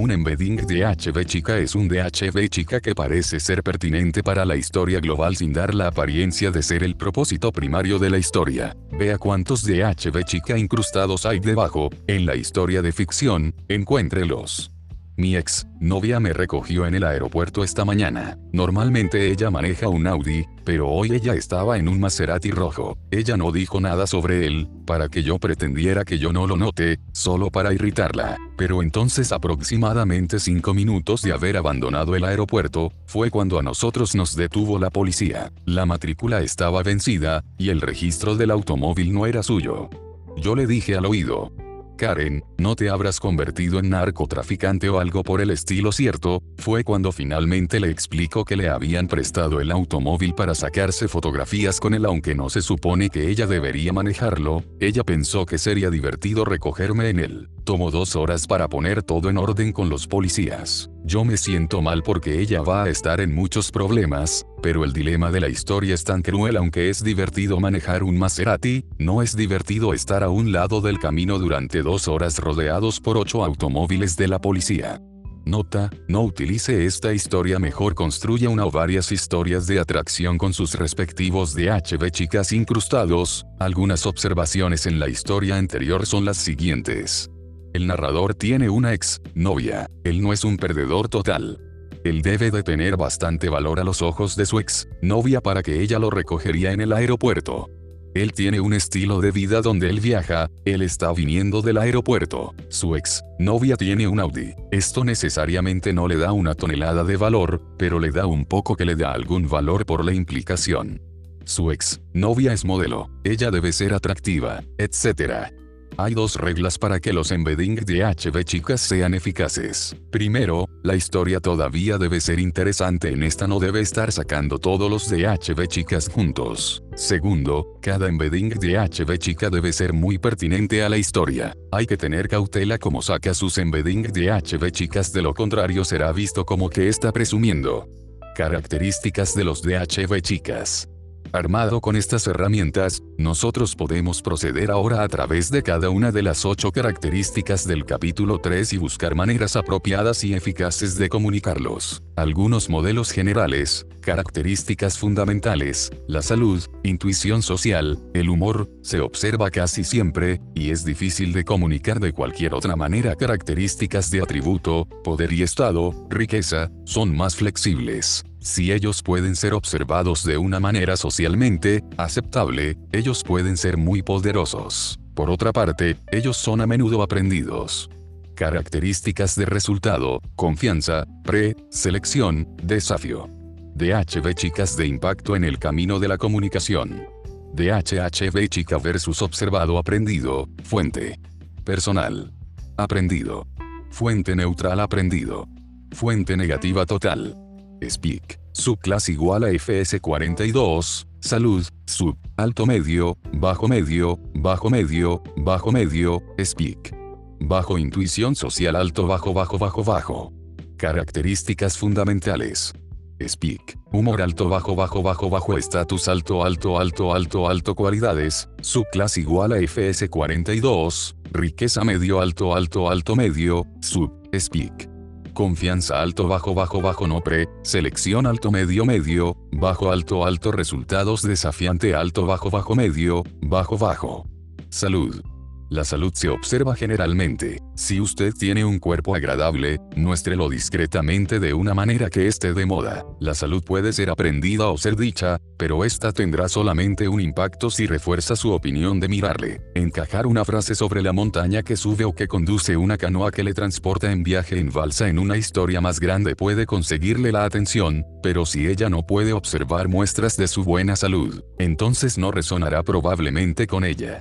Un embedding DHB chica es un DHB chica que parece ser pertinente para la historia global sin dar la apariencia de ser el propósito primario de la historia. Vea cuántos DHB chica incrustados hay debajo, en la historia de ficción, encuéntrelos. Mi ex novia me recogió en el aeropuerto esta mañana. Normalmente ella maneja un Audi, pero hoy ella estaba en un Maserati rojo. Ella no dijo nada sobre él, para que yo pretendiera que yo no lo note, solo para irritarla. Pero entonces aproximadamente cinco minutos de haber abandonado el aeropuerto, fue cuando a nosotros nos detuvo la policía. La matrícula estaba vencida, y el registro del automóvil no era suyo. Yo le dije al oído, Karen, no te habrás convertido en narcotraficante o algo por el estilo cierto, fue cuando finalmente le explicó que le habían prestado el automóvil para sacarse fotografías con él aunque no se supone que ella debería manejarlo, ella pensó que sería divertido recogerme en él. Tomó dos horas para poner todo en orden con los policías. Yo me siento mal porque ella va a estar en muchos problemas, pero el dilema de la historia es tan cruel aunque es divertido manejar un Maserati, no es divertido estar a un lado del camino durante dos horas rodeados por ocho automóviles de la policía. Nota, no utilice esta historia mejor construya una o varias historias de atracción con sus respectivos DHB chicas incrustados, algunas observaciones en la historia anterior son las siguientes. El narrador tiene una ex novia. Él no es un perdedor total. Él debe de tener bastante valor a los ojos de su ex novia para que ella lo recogería en el aeropuerto. Él tiene un estilo de vida donde él viaja, él está viniendo del aeropuerto. Su ex novia tiene un Audi. Esto necesariamente no le da una tonelada de valor, pero le da un poco que le da algún valor por la implicación. Su ex novia es modelo, ella debe ser atractiva, etc. Hay dos reglas para que los embedding de HB chicas sean eficaces. Primero, la historia todavía debe ser interesante en esta no debe estar sacando todos los DHB chicas juntos. Segundo, cada embedding de HB chica debe ser muy pertinente a la historia. Hay que tener cautela como saca sus embedding de HB chicas de lo contrario será visto como que está presumiendo. Características de los DHB chicas. Armado con estas herramientas, nosotros podemos proceder ahora a través de cada una de las ocho características del capítulo 3 y buscar maneras apropiadas y eficaces de comunicarlos. Algunos modelos generales, características fundamentales, la salud, intuición social, el humor, se observa casi siempre, y es difícil de comunicar de cualquier otra manera características de atributo, poder y estado, riqueza, son más flexibles. Si ellos pueden ser observados de una manera socialmente aceptable, ellos pueden ser muy poderosos. Por otra parte, ellos son a menudo aprendidos. Características de resultado, confianza, pre-selección, desafío. DHB chicas de impacto en el camino de la comunicación. DHHB chica versus observado aprendido, fuente. Personal. Aprendido. Fuente neutral aprendido. Fuente negativa total. Speak. Subclass igual a FS42. Salud. Sub. Alto medio. Bajo medio. Bajo medio. Bajo medio. Speak. Bajo intuición social alto bajo bajo bajo bajo. Características fundamentales. Speak. Humor alto bajo bajo bajo bajo estatus alto alto alto alto alto cualidades. Subclass igual a FS42. Riqueza medio alto alto alto medio. Sub. Speak. Confianza alto bajo bajo bajo no pre, selección alto medio medio, bajo alto alto resultados desafiante alto bajo bajo medio, bajo bajo. Salud. La salud se observa generalmente. Si usted tiene un cuerpo agradable, muéstrelo discretamente de una manera que esté de moda. La salud puede ser aprendida o ser dicha, pero esta tendrá solamente un impacto si refuerza su opinión de mirarle. Encajar una frase sobre la montaña que sube o que conduce una canoa que le transporta en viaje en balsa en una historia más grande puede conseguirle la atención, pero si ella no puede observar muestras de su buena salud, entonces no resonará probablemente con ella.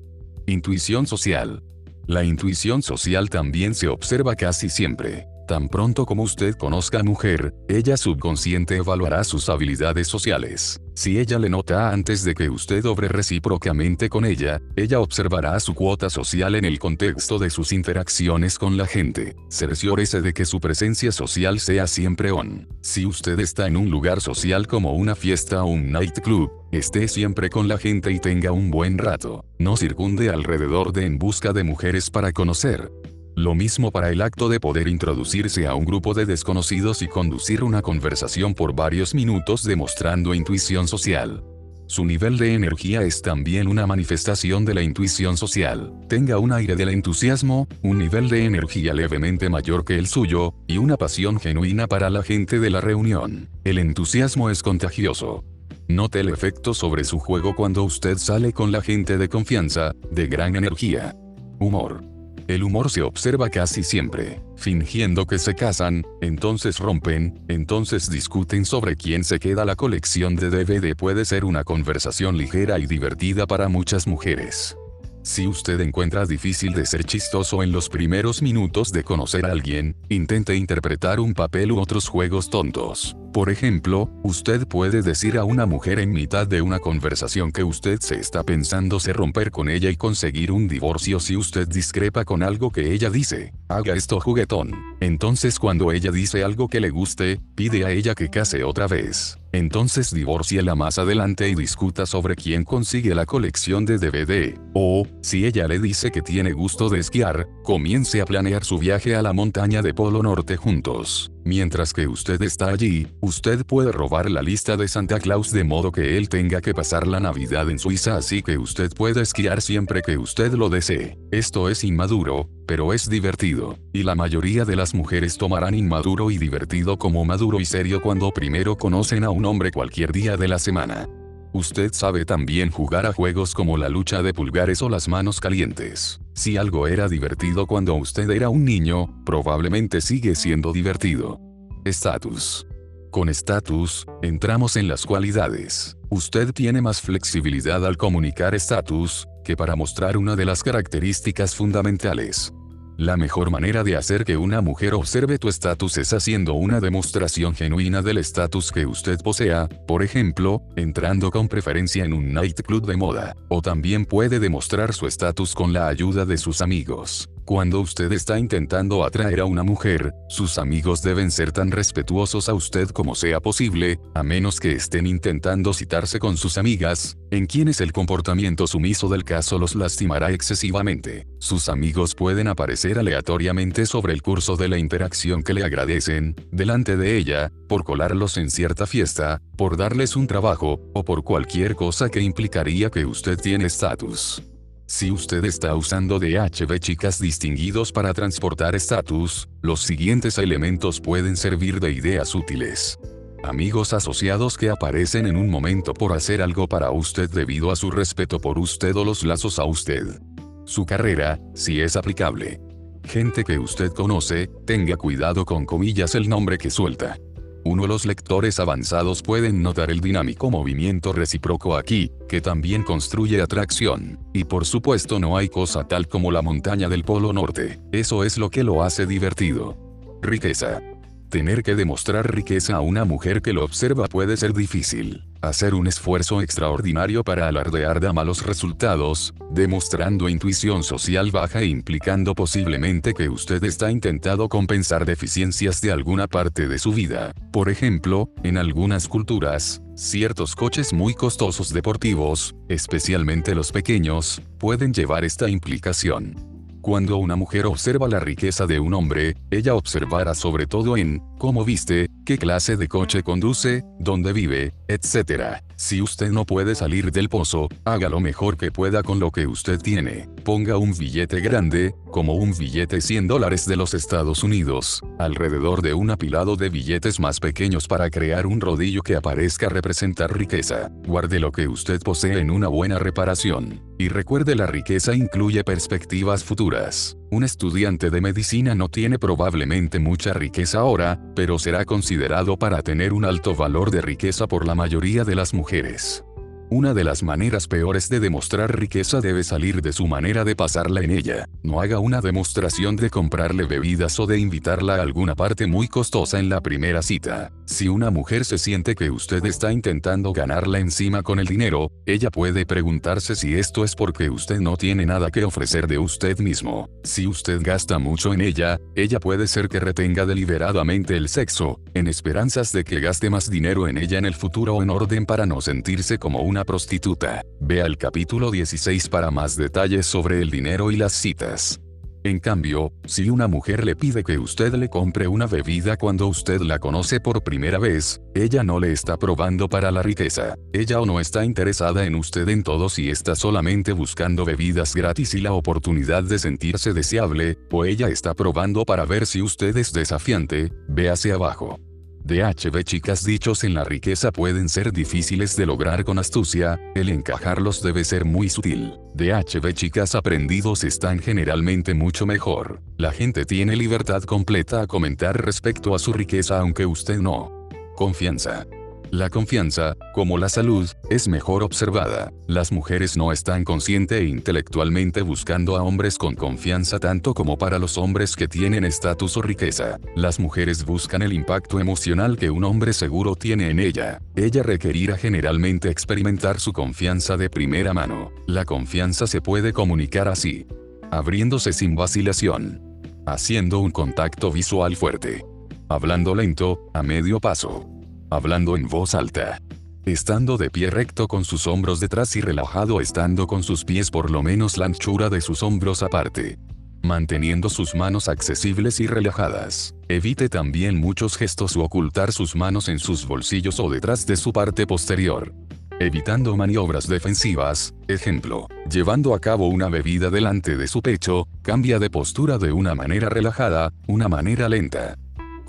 Intuición social. La intuición social también se observa casi siempre. Tan pronto como usted conozca a mujer, ella subconsciente evaluará sus habilidades sociales. Si ella le nota antes de que usted obre recíprocamente con ella, ella observará su cuota social en el contexto de sus interacciones con la gente. Cerciórese de que su presencia social sea siempre on. Si usted está en un lugar social como una fiesta o un nightclub, esté siempre con la gente y tenga un buen rato. No circunde alrededor de en busca de mujeres para conocer. Lo mismo para el acto de poder introducirse a un grupo de desconocidos y conducir una conversación por varios minutos demostrando intuición social. Su nivel de energía es también una manifestación de la intuición social. Tenga un aire del entusiasmo, un nivel de energía levemente mayor que el suyo, y una pasión genuina para la gente de la reunión. El entusiasmo es contagioso. Note el efecto sobre su juego cuando usted sale con la gente de confianza, de gran energía. Humor. El humor se observa casi siempre, fingiendo que se casan, entonces rompen, entonces discuten sobre quién se queda la colección de DVD puede ser una conversación ligera y divertida para muchas mujeres. Si usted encuentra difícil de ser chistoso en los primeros minutos de conocer a alguien, intente interpretar un papel u otros juegos tontos. Por ejemplo, usted puede decir a una mujer en mitad de una conversación que usted se está pensando se romper con ella y conseguir un divorcio si usted discrepa con algo que ella dice. Haga esto juguetón. Entonces cuando ella dice algo que le guste, pide a ella que case otra vez. Entonces divórciela más adelante y discuta sobre quién consigue la colección de DVD. O, si ella le dice que tiene gusto de esquiar, comience a planear su viaje a la montaña de Polo Norte juntos. Mientras que usted está allí, usted puede robar la lista de Santa Claus de modo que él tenga que pasar la Navidad en Suiza así que usted puede esquiar siempre que usted lo desee. Esto es inmaduro, pero es divertido, y la mayoría de las mujeres tomarán inmaduro y divertido como maduro y serio cuando primero conocen a un hombre cualquier día de la semana. Usted sabe también jugar a juegos como la lucha de pulgares o las manos calientes. Si algo era divertido cuando usted era un niño, probablemente sigue siendo divertido. Estatus. Con estatus, entramos en las cualidades. Usted tiene más flexibilidad al comunicar estatus, que para mostrar una de las características fundamentales. La mejor manera de hacer que una mujer observe tu estatus es haciendo una demostración genuina del estatus que usted posea, por ejemplo, entrando con preferencia en un nightclub de moda, o también puede demostrar su estatus con la ayuda de sus amigos. Cuando usted está intentando atraer a una mujer, sus amigos deben ser tan respetuosos a usted como sea posible, a menos que estén intentando citarse con sus amigas, en quienes el comportamiento sumiso del caso los lastimará excesivamente. Sus amigos pueden aparecer aleatoriamente sobre el curso de la interacción que le agradecen, delante de ella, por colarlos en cierta fiesta, por darles un trabajo, o por cualquier cosa que implicaría que usted tiene estatus. Si usted está usando DHB chicas distinguidos para transportar estatus, los siguientes elementos pueden servir de ideas útiles. Amigos asociados que aparecen en un momento por hacer algo para usted debido a su respeto por usted o los lazos a usted. Su carrera, si es aplicable. Gente que usted conoce, tenga cuidado con comillas el nombre que suelta. Uno los lectores avanzados pueden notar el dinámico movimiento recíproco aquí, que también construye atracción. Y por supuesto no hay cosa tal como la montaña del Polo Norte. Eso es lo que lo hace divertido. Riqueza. Tener que demostrar riqueza a una mujer que lo observa puede ser difícil. Hacer un esfuerzo extraordinario para alardear da malos resultados, demostrando intuición social baja e implicando posiblemente que usted está intentando compensar deficiencias de alguna parte de su vida. Por ejemplo, en algunas culturas, ciertos coches muy costosos deportivos, especialmente los pequeños, pueden llevar esta implicación. Cuando una mujer observa la riqueza de un hombre, ella observará sobre todo en cómo viste, qué clase de coche conduce, dónde vive, etc. Si usted no puede salir del pozo, haga lo mejor que pueda con lo que usted tiene. Ponga un billete grande, como un billete 100 dólares de los Estados Unidos, alrededor de un apilado de billetes más pequeños para crear un rodillo que aparezca representar riqueza. Guarde lo que usted posee en una buena reparación. Y recuerde la riqueza incluye perspectivas futuras. Un estudiante de medicina no tiene probablemente mucha riqueza ahora, pero será considerado para tener un alto valor de riqueza por la mayoría de las mujeres. Una de las maneras peores de demostrar riqueza debe salir de su manera de pasarla en ella. No haga una demostración de comprarle bebidas o de invitarla a alguna parte muy costosa en la primera cita. Si una mujer se siente que usted está intentando ganarla encima con el dinero, ella puede preguntarse si esto es porque usted no tiene nada que ofrecer de usted mismo. Si usted gasta mucho en ella, ella puede ser que retenga deliberadamente el sexo, en esperanzas de que gaste más dinero en ella en el futuro en orden para no sentirse como una prostituta. Vea el capítulo 16 para más detalles sobre el dinero y las citas. En cambio, si una mujer le pide que usted le compre una bebida cuando usted la conoce por primera vez, ella no le está probando para la riqueza. Ella o no está interesada en usted en todo si está solamente buscando bebidas gratis y la oportunidad de sentirse deseable, o ella está probando para ver si usted es desafiante, véase abajo. DHB chicas dichos en la riqueza pueden ser difíciles de lograr con astucia, el encajarlos debe ser muy sutil. DHB chicas aprendidos están generalmente mucho mejor. La gente tiene libertad completa a comentar respecto a su riqueza aunque usted no. Confianza. La confianza, como la salud, es mejor observada. Las mujeres no están consciente e intelectualmente buscando a hombres con confianza tanto como para los hombres que tienen estatus o riqueza. Las mujeres buscan el impacto emocional que un hombre seguro tiene en ella. Ella requerirá generalmente experimentar su confianza de primera mano. La confianza se puede comunicar así. Abriéndose sin vacilación. Haciendo un contacto visual fuerte. Hablando lento, a medio paso hablando en voz alta. Estando de pie recto con sus hombros detrás y relajado estando con sus pies por lo menos la anchura de sus hombros aparte. Manteniendo sus manos accesibles y relajadas. Evite también muchos gestos o ocultar sus manos en sus bolsillos o detrás de su parte posterior. Evitando maniobras defensivas, ejemplo, llevando a cabo una bebida delante de su pecho, cambia de postura de una manera relajada, una manera lenta.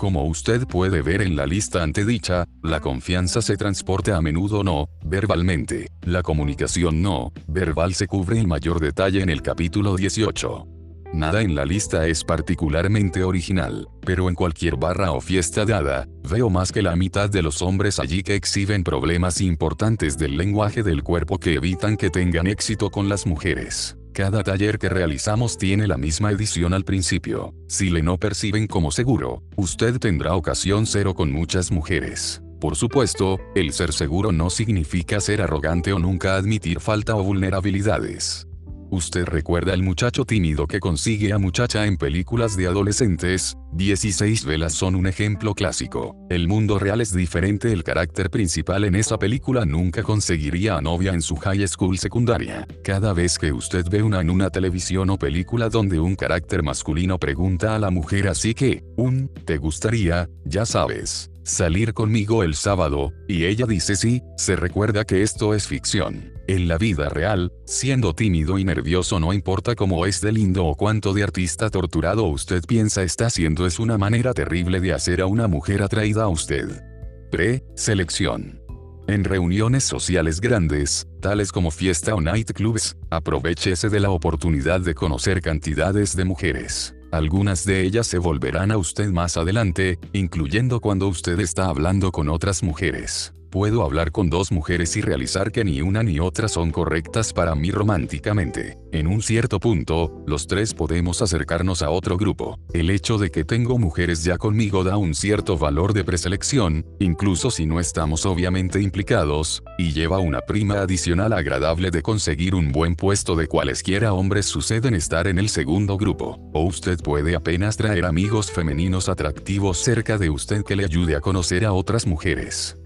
Como usted puede ver en la lista antedicha, la confianza se transporta a menudo no, verbalmente. La comunicación no, verbal se cubre en mayor detalle en el capítulo 18. Nada en la lista es particularmente original, pero en cualquier barra o fiesta dada, veo más que la mitad de los hombres allí que exhiben problemas importantes del lenguaje del cuerpo que evitan que tengan éxito con las mujeres. Cada taller que realizamos tiene la misma edición al principio. Si le no perciben como seguro, usted tendrá ocasión cero con muchas mujeres. Por supuesto, el ser seguro no significa ser arrogante o nunca admitir falta o vulnerabilidades. Usted recuerda al muchacho tímido que consigue a muchacha en películas de adolescentes, 16 velas son un ejemplo clásico. El mundo real es diferente, el carácter principal en esa película nunca conseguiría a novia en su high school secundaria. Cada vez que usted ve una en una televisión o película donde un carácter masculino pregunta a la mujer así que, un, ¿te gustaría? Ya sabes salir conmigo el sábado, y ella dice sí, se recuerda que esto es ficción. En la vida real, siendo tímido y nervioso no importa cómo es de lindo o cuánto de artista torturado usted piensa está haciendo es una manera terrible de hacer a una mujer atraída a usted. Pre-selección. En reuniones sociales grandes, tales como fiesta o nightclubs, aprovechese de la oportunidad de conocer cantidades de mujeres. Algunas de ellas se volverán a usted más adelante, incluyendo cuando usted está hablando con otras mujeres. Puedo hablar con dos mujeres y realizar que ni una ni otra son correctas para mí románticamente. En un cierto punto, los tres podemos acercarnos a otro grupo. El hecho de que tengo mujeres ya conmigo da un cierto valor de preselección, incluso si no estamos obviamente implicados, y lleva una prima adicional agradable de conseguir un buen puesto de cualesquiera hombres suceden estar en el segundo grupo. O usted puede apenas traer amigos femeninos atractivos cerca de usted que le ayude a conocer a otras mujeres.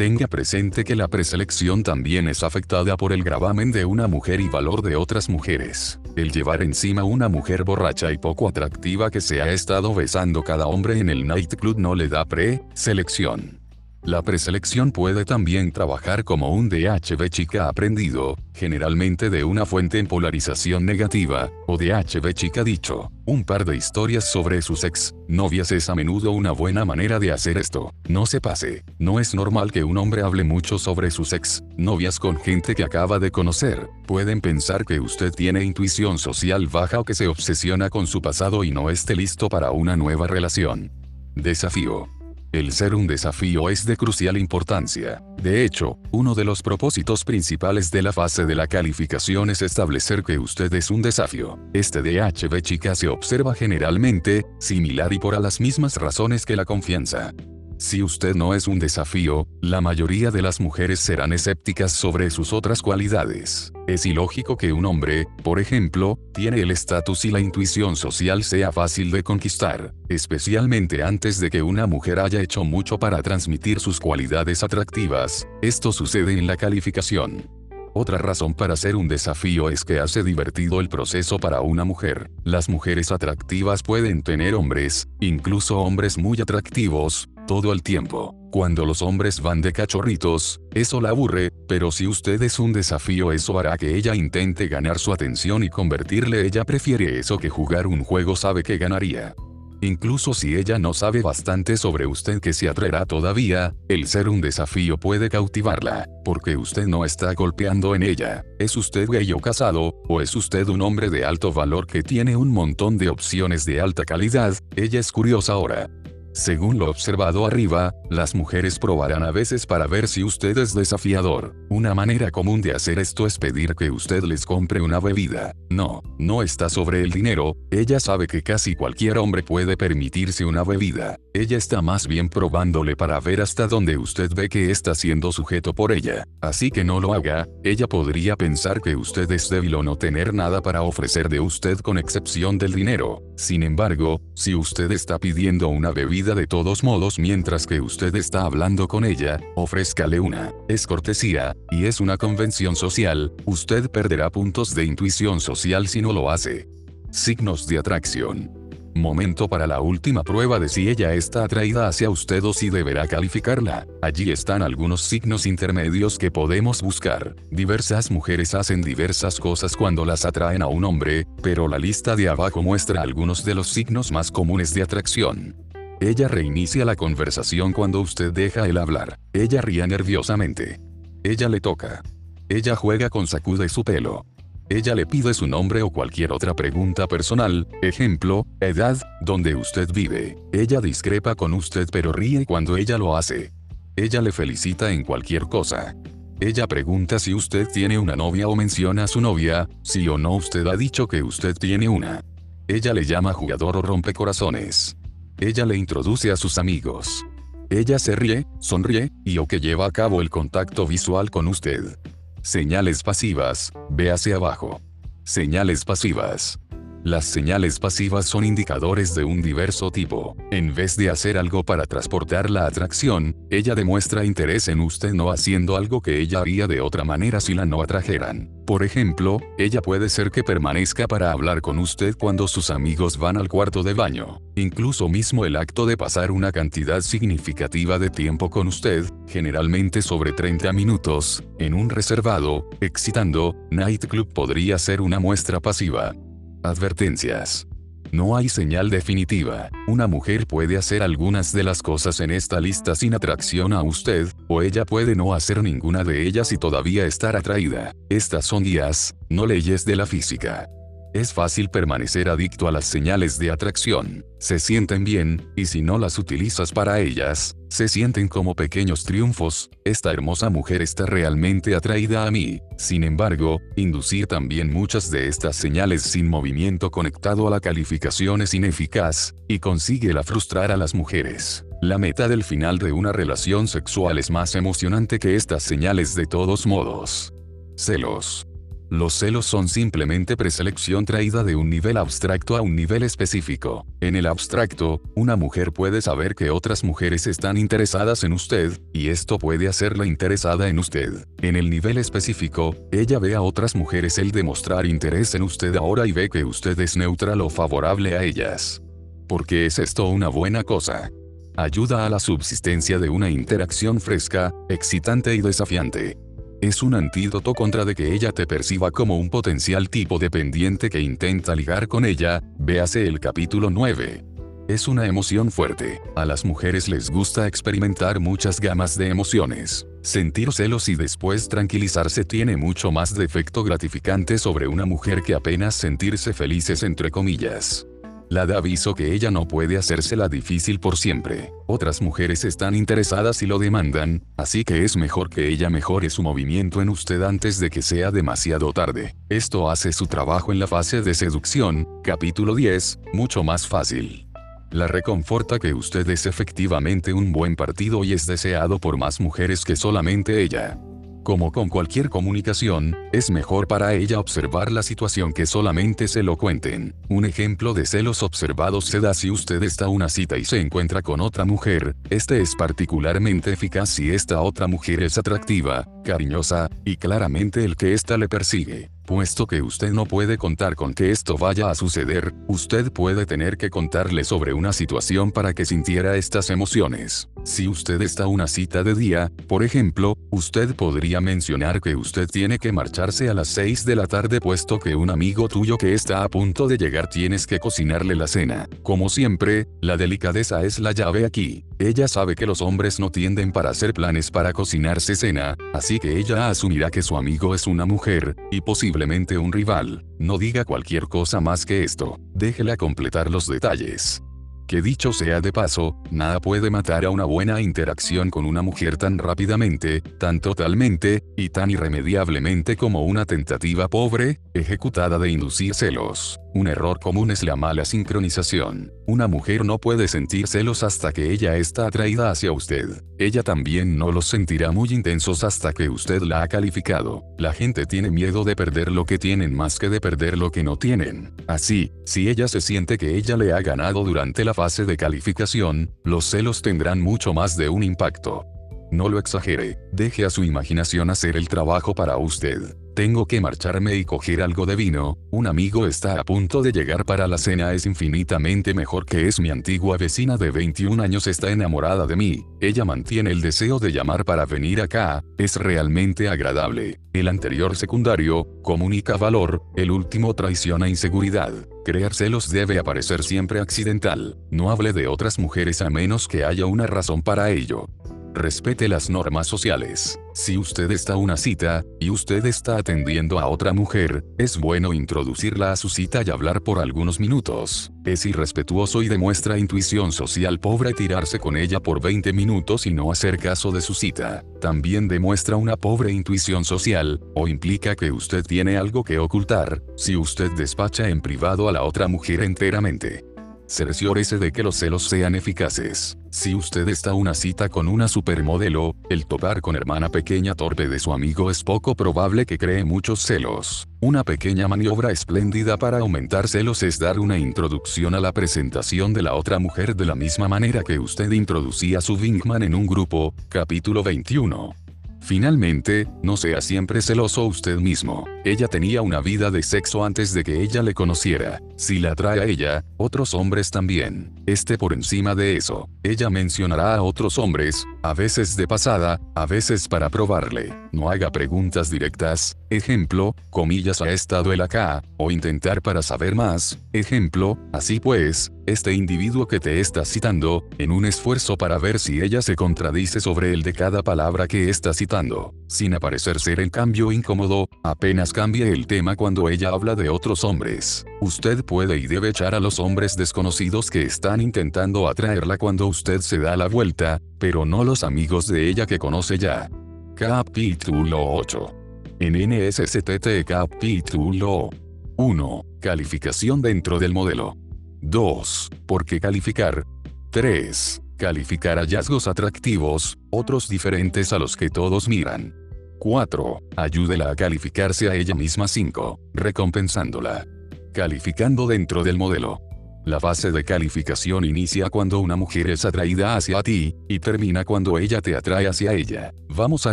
Tenga presente que la preselección también es afectada por el gravamen de una mujer y valor de otras mujeres. El llevar encima una mujer borracha y poco atractiva que se ha estado besando cada hombre en el nightclub no le da pre-selección. La preselección puede también trabajar como un DHB chica aprendido, generalmente de una fuente en polarización negativa, o DHB chica dicho. Un par de historias sobre sus ex novias es a menudo una buena manera de hacer esto. No se pase. No es normal que un hombre hable mucho sobre sus ex novias con gente que acaba de conocer. Pueden pensar que usted tiene intuición social baja o que se obsesiona con su pasado y no esté listo para una nueva relación. Desafío. El ser un desafío es de crucial importancia. De hecho, uno de los propósitos principales de la fase de la calificación es establecer que usted es un desafío. Este DHB chica se observa generalmente, similar y por las mismas razones que la confianza. Si usted no es un desafío, la mayoría de las mujeres serán escépticas sobre sus otras cualidades. Es ilógico que un hombre, por ejemplo, tiene el estatus y la intuición social sea fácil de conquistar, especialmente antes de que una mujer haya hecho mucho para transmitir sus cualidades atractivas. Esto sucede en la calificación. Otra razón para ser un desafío es que hace divertido el proceso para una mujer. Las mujeres atractivas pueden tener hombres, incluso hombres muy atractivos, todo el tiempo. Cuando los hombres van de cachorritos, eso la aburre, pero si usted es un desafío eso hará que ella intente ganar su atención y convertirle ella prefiere eso que jugar un juego sabe que ganaría. Incluso si ella no sabe bastante sobre usted que se atraerá todavía, el ser un desafío puede cautivarla, porque usted no está golpeando en ella. ¿Es usted gay o casado, o es usted un hombre de alto valor que tiene un montón de opciones de alta calidad? Ella es curiosa ahora. Según lo observado arriba, las mujeres probarán a veces para ver si usted es desafiador. Una manera común de hacer esto es pedir que usted les compre una bebida. No, no está sobre el dinero, ella sabe que casi cualquier hombre puede permitirse una bebida. Ella está más bien probándole para ver hasta dónde usted ve que está siendo sujeto por ella. Así que no lo haga, ella podría pensar que usted es débil o no tener nada para ofrecer de usted con excepción del dinero. Sin embargo, si usted está pidiendo una bebida de todos modos mientras que usted está hablando con ella, ofrézcale una. Es cortesía, y es una convención social, usted perderá puntos de intuición social si no lo hace. Signos de atracción. Momento para la última prueba de si ella está atraída hacia usted o si deberá calificarla. Allí están algunos signos intermedios que podemos buscar. Diversas mujeres hacen diversas cosas cuando las atraen a un hombre, pero la lista de abajo muestra algunos de los signos más comunes de atracción. Ella reinicia la conversación cuando usted deja el hablar. Ella ríe nerviosamente. Ella le toca. Ella juega con sacude su pelo. Ella le pide su nombre o cualquier otra pregunta personal, ejemplo, edad, donde usted vive. Ella discrepa con usted pero ríe cuando ella lo hace. Ella le felicita en cualquier cosa. Ella pregunta si usted tiene una novia o menciona a su novia, si o no usted ha dicho que usted tiene una. Ella le llama jugador o rompecorazones. Ella le introduce a sus amigos. Ella se ríe, sonríe, y o que lleva a cabo el contacto visual con usted. Señales pasivas, véase abajo. Señales pasivas. Las señales pasivas son indicadores de un diverso tipo. En vez de hacer algo para transportar la atracción, ella demuestra interés en usted no haciendo algo que ella haría de otra manera si la no atrajeran. Por ejemplo, ella puede ser que permanezca para hablar con usted cuando sus amigos van al cuarto de baño. Incluso mismo el acto de pasar una cantidad significativa de tiempo con usted, generalmente sobre 30 minutos, en un reservado, excitando, nightclub podría ser una muestra pasiva. Advertencias. No hay señal definitiva. Una mujer puede hacer algunas de las cosas en esta lista sin atracción a usted, o ella puede no hacer ninguna de ellas y todavía estar atraída. Estas son guías, no leyes de la física. Es fácil permanecer adicto a las señales de atracción. Se sienten bien, y si no las utilizas para ellas, se sienten como pequeños triunfos. Esta hermosa mujer está realmente atraída a mí. Sin embargo, inducir también muchas de estas señales sin movimiento conectado a la calificación es ineficaz, y consigue la frustrar a las mujeres. La meta del final de una relación sexual es más emocionante que estas señales de todos modos. Celos. Los celos son simplemente preselección traída de un nivel abstracto a un nivel específico. En el abstracto, una mujer puede saber que otras mujeres están interesadas en usted, y esto puede hacerla interesada en usted. En el nivel específico, ella ve a otras mujeres el demostrar interés en usted ahora y ve que usted es neutral o favorable a ellas. ¿Por qué es esto una buena cosa? Ayuda a la subsistencia de una interacción fresca, excitante y desafiante. Es un antídoto contra de que ella te perciba como un potencial tipo dependiente que intenta ligar con ella, véase el capítulo 9. Es una emoción fuerte. A las mujeres les gusta experimentar muchas gamas de emociones. Sentir celos y después tranquilizarse tiene mucho más de efecto gratificante sobre una mujer que apenas sentirse felices entre comillas. La da aviso que ella no puede hacérsela difícil por siempre. Otras mujeres están interesadas y lo demandan, así que es mejor que ella mejore su movimiento en usted antes de que sea demasiado tarde. Esto hace su trabajo en la fase de seducción, capítulo 10, mucho más fácil. La reconforta que usted es efectivamente un buen partido y es deseado por más mujeres que solamente ella. Como con cualquier comunicación, es mejor para ella observar la situación que solamente se lo cuenten. Un ejemplo de celos observados se da si usted está a una cita y se encuentra con otra mujer, este es particularmente eficaz si esta otra mujer es atractiva, cariñosa, y claramente el que ésta le persigue. Puesto que usted no puede contar con que esto vaya a suceder, usted puede tener que contarle sobre una situación para que sintiera estas emociones. Si usted está a una cita de día, por ejemplo, usted podría mencionar que usted tiene que marcharse a las 6 de la tarde puesto que un amigo tuyo que está a punto de llegar tienes que cocinarle la cena. Como siempre, la delicadeza es la llave aquí. Ella sabe que los hombres no tienden para hacer planes para cocinarse cena, así que ella asumirá que su amigo es una mujer, y posible un rival, no diga cualquier cosa más que esto, déjela completar los detalles. Que dicho sea de paso, nada puede matar a una buena interacción con una mujer tan rápidamente, tan totalmente, y tan irremediablemente como una tentativa pobre, ejecutada de inducir celos. Un error común es la mala sincronización. Una mujer no puede sentir celos hasta que ella está atraída hacia usted. Ella también no los sentirá muy intensos hasta que usted la ha calificado. La gente tiene miedo de perder lo que tienen más que de perder lo que no tienen. Así, si ella se siente que ella le ha ganado durante la fase de calificación, los celos tendrán mucho más de un impacto. No lo exagere, deje a su imaginación hacer el trabajo para usted. Tengo que marcharme y coger algo de vino, un amigo está a punto de llegar para la cena es infinitamente mejor que es mi antigua vecina de 21 años está enamorada de mí, ella mantiene el deseo de llamar para venir acá, es realmente agradable. El anterior secundario, comunica valor, el último traiciona inseguridad. Crear celos debe aparecer siempre accidental, no hable de otras mujeres a menos que haya una razón para ello. Respete las normas sociales. Si usted está a una cita, y usted está atendiendo a otra mujer, es bueno introducirla a su cita y hablar por algunos minutos. Es irrespetuoso y demuestra intuición social pobre tirarse con ella por 20 minutos y no hacer caso de su cita. También demuestra una pobre intuición social, o implica que usted tiene algo que ocultar, si usted despacha en privado a la otra mujer enteramente cerciórese de que los celos sean eficaces. Si usted está a una cita con una supermodelo, el topar con hermana pequeña torpe de su amigo es poco probable que cree muchos celos. Una pequeña maniobra espléndida para aumentar celos es dar una introducción a la presentación de la otra mujer de la misma manera que usted introducía a su Wingman en un grupo, capítulo 21. Finalmente, no sea siempre celoso usted mismo. Ella tenía una vida de sexo antes de que ella le conociera. Si la atrae a ella, otros hombres también. Este por encima de eso. Ella mencionará a otros hombres, a veces de pasada, a veces para probarle. No haga preguntas directas, ejemplo, comillas ha estado él acá, o intentar para saber más, ejemplo, así pues, este individuo que te está citando, en un esfuerzo para ver si ella se contradice sobre el de cada palabra que está citando, sin aparecer ser en cambio incómodo, apenas cambie el tema cuando ella habla de otros hombres. Usted puede y debe echar a los hombres desconocidos que están intentando atraerla cuando usted se da la vuelta, pero no los amigos de ella que conoce ya. Capítulo 8. En NSSTT Capítulo 1. Calificación dentro del modelo. 2. ¿Por qué calificar? 3. Calificar hallazgos atractivos, otros diferentes a los que todos miran. 4. Ayúdela a calificarse a ella misma 5. Recompensándola. Calificando dentro del modelo. La fase de calificación inicia cuando una mujer es atraída hacia ti, y termina cuando ella te atrae hacia ella. Vamos a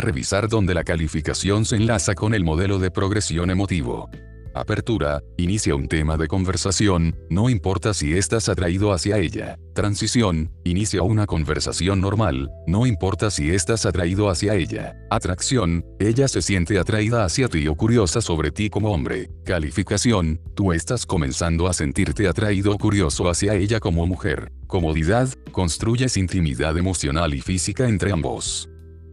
revisar dónde la calificación se enlaza con el modelo de progresión emotivo. Apertura, inicia un tema de conversación, no importa si estás atraído hacia ella. Transición, inicia una conversación normal, no importa si estás atraído hacia ella. Atracción, ella se siente atraída hacia ti o curiosa sobre ti como hombre. Calificación, tú estás comenzando a sentirte atraído o curioso hacia ella como mujer. Comodidad, construyes intimidad emocional y física entre ambos.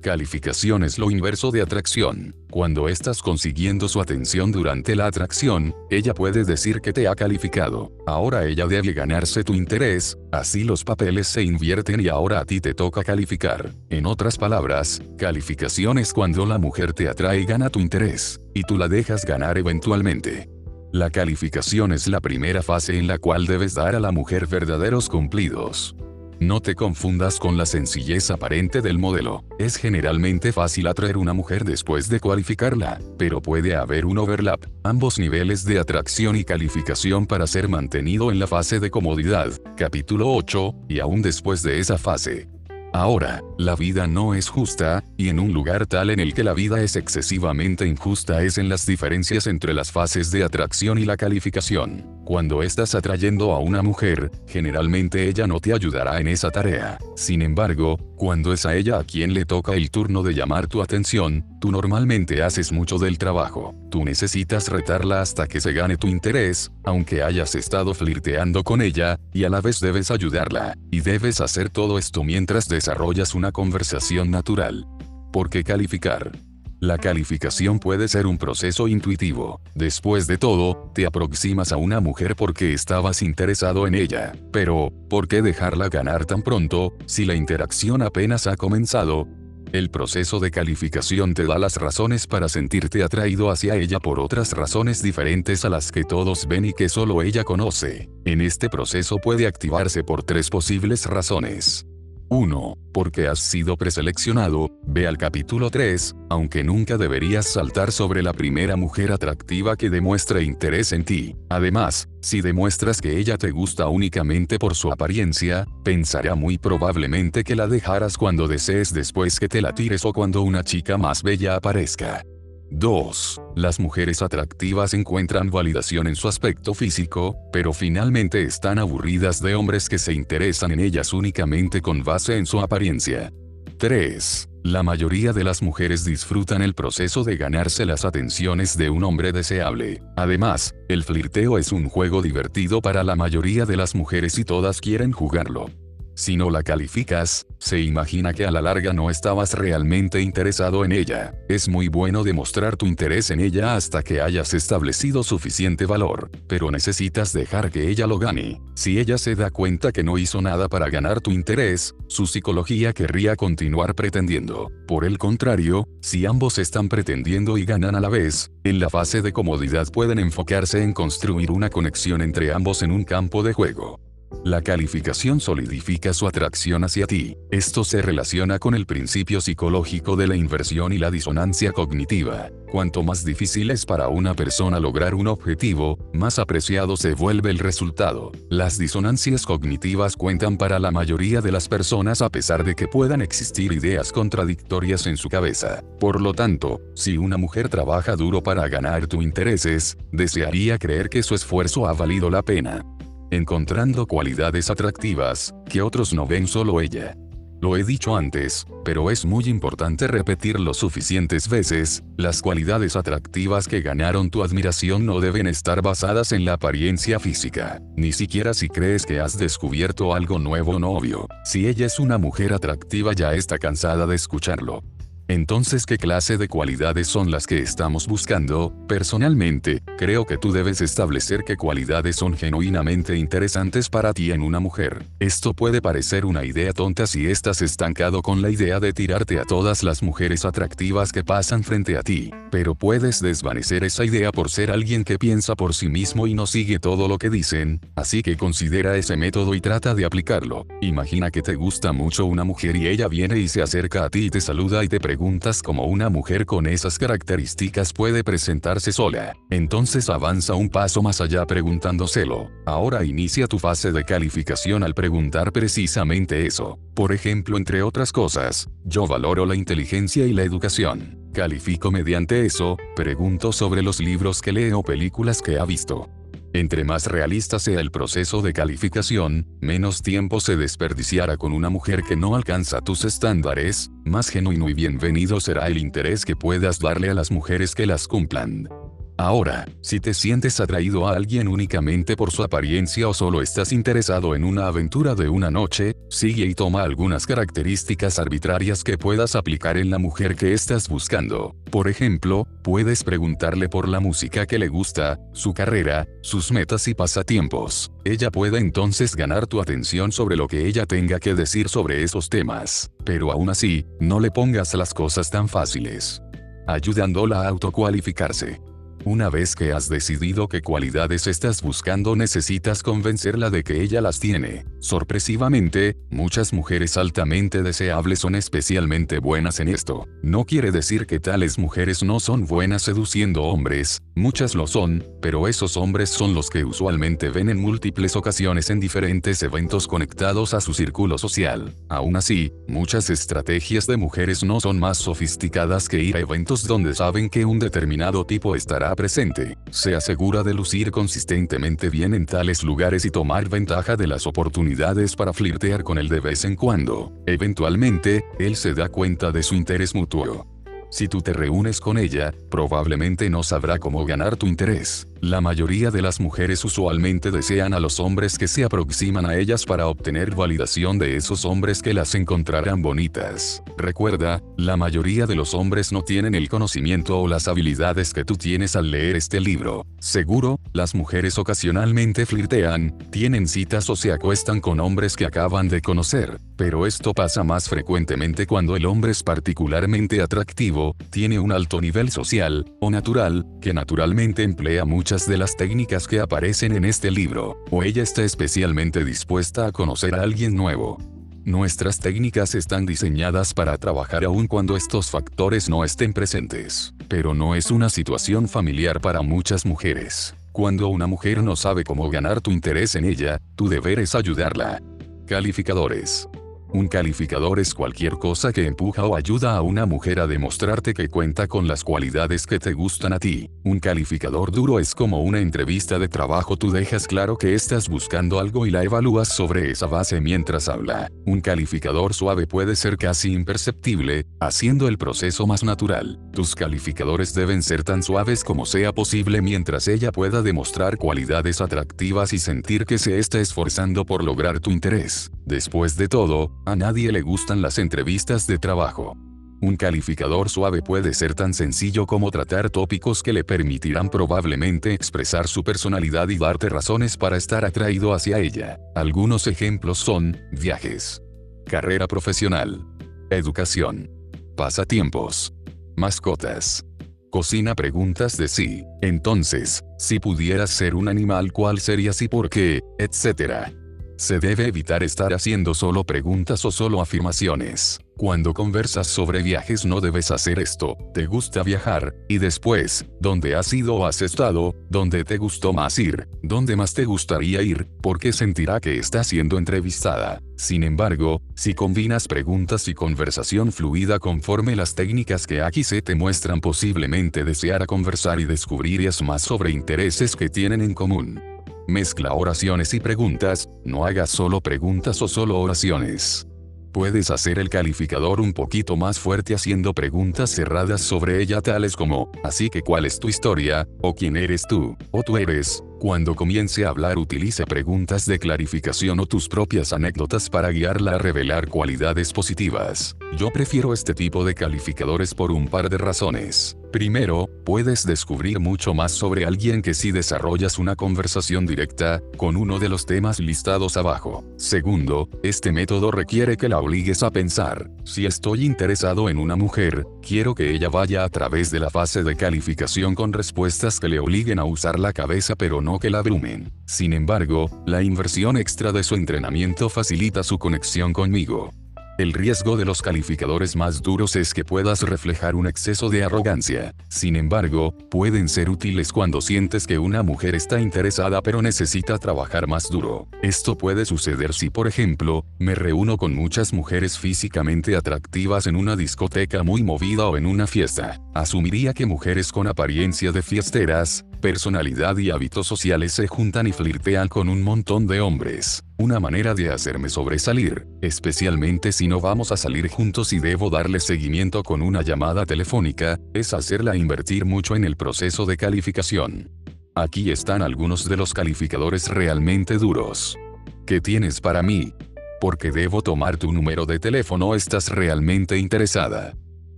Calificación es lo inverso de atracción. Cuando estás consiguiendo su atención durante la atracción, ella puede decir que te ha calificado. Ahora ella debe ganarse tu interés, así los papeles se invierten y ahora a ti te toca calificar. En otras palabras, calificación es cuando la mujer te atrae y gana tu interés, y tú la dejas ganar eventualmente. La calificación es la primera fase en la cual debes dar a la mujer verdaderos cumplidos. No te confundas con la sencillez aparente del modelo. Es generalmente fácil atraer una mujer después de cualificarla, pero puede haber un overlap, ambos niveles de atracción y calificación para ser mantenido en la fase de comodidad, capítulo 8, y aún después de esa fase. Ahora, la vida no es justa, y en un lugar tal en el que la vida es excesivamente injusta es en las diferencias entre las fases de atracción y la calificación. Cuando estás atrayendo a una mujer, generalmente ella no te ayudará en esa tarea. Sin embargo, cuando es a ella a quien le toca el turno de llamar tu atención, tú normalmente haces mucho del trabajo. Tú necesitas retarla hasta que se gane tu interés, aunque hayas estado flirteando con ella, y a la vez debes ayudarla, y debes hacer todo esto mientras desarrollas una conversación natural. ¿Por qué calificar? La calificación puede ser un proceso intuitivo. Después de todo, te aproximas a una mujer porque estabas interesado en ella. Pero, ¿por qué dejarla ganar tan pronto, si la interacción apenas ha comenzado? El proceso de calificación te da las razones para sentirte atraído hacia ella por otras razones diferentes a las que todos ven y que solo ella conoce. En este proceso puede activarse por tres posibles razones. 1. Porque has sido preseleccionado, ve al capítulo 3, aunque nunca deberías saltar sobre la primera mujer atractiva que demuestre interés en ti. Además, si demuestras que ella te gusta únicamente por su apariencia, pensará muy probablemente que la dejarás cuando desees después que te la tires o cuando una chica más bella aparezca. 2. Las mujeres atractivas encuentran validación en su aspecto físico, pero finalmente están aburridas de hombres que se interesan en ellas únicamente con base en su apariencia. 3. La mayoría de las mujeres disfrutan el proceso de ganarse las atenciones de un hombre deseable. Además, el flirteo es un juego divertido para la mayoría de las mujeres y todas quieren jugarlo. Si no la calificas, se imagina que a la larga no estabas realmente interesado en ella. Es muy bueno demostrar tu interés en ella hasta que hayas establecido suficiente valor, pero necesitas dejar que ella lo gane. Si ella se da cuenta que no hizo nada para ganar tu interés, su psicología querría continuar pretendiendo. Por el contrario, si ambos están pretendiendo y ganan a la vez, en la fase de comodidad pueden enfocarse en construir una conexión entre ambos en un campo de juego. La calificación solidifica su atracción hacia ti. Esto se relaciona con el principio psicológico de la inversión y la disonancia cognitiva. Cuanto más difícil es para una persona lograr un objetivo, más apreciado se vuelve el resultado. Las disonancias cognitivas cuentan para la mayoría de las personas a pesar de que puedan existir ideas contradictorias en su cabeza. Por lo tanto, si una mujer trabaja duro para ganar tus intereses, desearía creer que su esfuerzo ha valido la pena encontrando cualidades atractivas, que otros no ven solo ella. Lo he dicho antes, pero es muy importante repetirlo suficientes veces, las cualidades atractivas que ganaron tu admiración no deben estar basadas en la apariencia física, ni siquiera si crees que has descubierto algo nuevo no obvio. Si ella es una mujer atractiva ya está cansada de escucharlo. Entonces, ¿qué clase de cualidades son las que estamos buscando? Personalmente, creo que tú debes establecer qué cualidades son genuinamente interesantes para ti en una mujer. Esto puede parecer una idea tonta si estás estancado con la idea de tirarte a todas las mujeres atractivas que pasan frente a ti, pero puedes desvanecer esa idea por ser alguien que piensa por sí mismo y no sigue todo lo que dicen, así que considera ese método y trata de aplicarlo. Imagina que te gusta mucho una mujer y ella viene y se acerca a ti y te saluda y te pregunta preguntas como una mujer con esas características puede presentarse sola. Entonces avanza un paso más allá preguntándoselo. Ahora inicia tu fase de calificación al preguntar precisamente eso. Por ejemplo, entre otras cosas, yo valoro la inteligencia y la educación. Califico mediante eso, pregunto sobre los libros que lee o películas que ha visto. Entre más realista sea el proceso de calificación, menos tiempo se desperdiciará con una mujer que no alcanza tus estándares, más genuino y bienvenido será el interés que puedas darle a las mujeres que las cumplan. Ahora, si te sientes atraído a alguien únicamente por su apariencia o solo estás interesado en una aventura de una noche, sigue y toma algunas características arbitrarias que puedas aplicar en la mujer que estás buscando. Por ejemplo, puedes preguntarle por la música que le gusta, su carrera, sus metas y pasatiempos. Ella puede entonces ganar tu atención sobre lo que ella tenga que decir sobre esos temas. Pero aún así, no le pongas las cosas tan fáciles. Ayudándola a autocualificarse. Una vez que has decidido qué cualidades estás buscando necesitas convencerla de que ella las tiene. Sorpresivamente, muchas mujeres altamente deseables son especialmente buenas en esto. No quiere decir que tales mujeres no son buenas seduciendo hombres, muchas lo son, pero esos hombres son los que usualmente ven en múltiples ocasiones en diferentes eventos conectados a su círculo social. Aún así, muchas estrategias de mujeres no son más sofisticadas que ir a eventos donde saben que un determinado tipo estará presente, se asegura de lucir consistentemente bien en tales lugares y tomar ventaja de las oportunidades para flirtear con él de vez en cuando. Eventualmente, él se da cuenta de su interés mutuo. Si tú te reúnes con ella, probablemente no sabrá cómo ganar tu interés. La mayoría de las mujeres usualmente desean a los hombres que se aproximan a ellas para obtener validación de esos hombres que las encontrarán bonitas. Recuerda, la mayoría de los hombres no tienen el conocimiento o las habilidades que tú tienes al leer este libro. Seguro, las mujeres ocasionalmente flirtean, tienen citas o se acuestan con hombres que acaban de conocer, pero esto pasa más frecuentemente cuando el hombre es particularmente atractivo, tiene un alto nivel social, o natural, que naturalmente emplea mucho de las técnicas que aparecen en este libro, o ella está especialmente dispuesta a conocer a alguien nuevo. Nuestras técnicas están diseñadas para trabajar aun cuando estos factores no estén presentes, pero no es una situación familiar para muchas mujeres. Cuando una mujer no sabe cómo ganar tu interés en ella, tu deber es ayudarla. Calificadores. Un calificador es cualquier cosa que empuja o ayuda a una mujer a demostrarte que cuenta con las cualidades que te gustan a ti. Un calificador duro es como una entrevista de trabajo, tú dejas claro que estás buscando algo y la evalúas sobre esa base mientras habla. Un calificador suave puede ser casi imperceptible, haciendo el proceso más natural. Tus calificadores deben ser tan suaves como sea posible mientras ella pueda demostrar cualidades atractivas y sentir que se está esforzando por lograr tu interés. Después de todo, a nadie le gustan las entrevistas de trabajo. Un calificador suave puede ser tan sencillo como tratar tópicos que le permitirán probablemente expresar su personalidad y darte razones para estar atraído hacia ella. Algunos ejemplos son, viajes, carrera profesional, educación, pasatiempos, mascotas, cocina preguntas de sí. Entonces, si pudieras ser un animal, ¿cuál serías y por qué? etcétera. Se debe evitar estar haciendo solo preguntas o solo afirmaciones. Cuando conversas sobre viajes no debes hacer esto, te gusta viajar, y después, ¿dónde has ido o has estado? ¿Dónde te gustó más ir? ¿Dónde más te gustaría ir? Porque sentirá que está siendo entrevistada. Sin embargo, si combinas preguntas y conversación fluida conforme las técnicas que aquí se te muestran posiblemente desear conversar y descubrirías más sobre intereses que tienen en común. Mezcla oraciones y preguntas, no hagas solo preguntas o solo oraciones. Puedes hacer el calificador un poquito más fuerte haciendo preguntas cerradas sobre ella tales como, así que cuál es tu historia, o quién eres tú, o tú eres, cuando comience a hablar utilice preguntas de clarificación o tus propias anécdotas para guiarla a revelar cualidades positivas. Yo prefiero este tipo de calificadores por un par de razones. Primero, puedes descubrir mucho más sobre alguien que si desarrollas una conversación directa, con uno de los temas listados abajo. Segundo, este método requiere que la obligues a pensar. Si estoy interesado en una mujer, quiero que ella vaya a través de la fase de calificación con respuestas que le obliguen a usar la cabeza pero no que la abrumen. Sin embargo, la inversión extra de su entrenamiento facilita su conexión conmigo. El riesgo de los calificadores más duros es que puedas reflejar un exceso de arrogancia. Sin embargo, pueden ser útiles cuando sientes que una mujer está interesada pero necesita trabajar más duro. Esto puede suceder si por ejemplo, me reúno con muchas mujeres físicamente atractivas en una discoteca muy movida o en una fiesta. Asumiría que mujeres con apariencia de fiesteras, personalidad y hábitos sociales se juntan y flirtean con un montón de hombres. Una manera de hacerme sobresalir, especialmente si no vamos a salir juntos y debo darle seguimiento con una llamada telefónica, es hacerla invertir mucho en el proceso de calificación. Aquí están algunos de los calificadores realmente duros. ¿Qué tienes para mí? Porque debo tomar tu número de teléfono estás realmente interesada.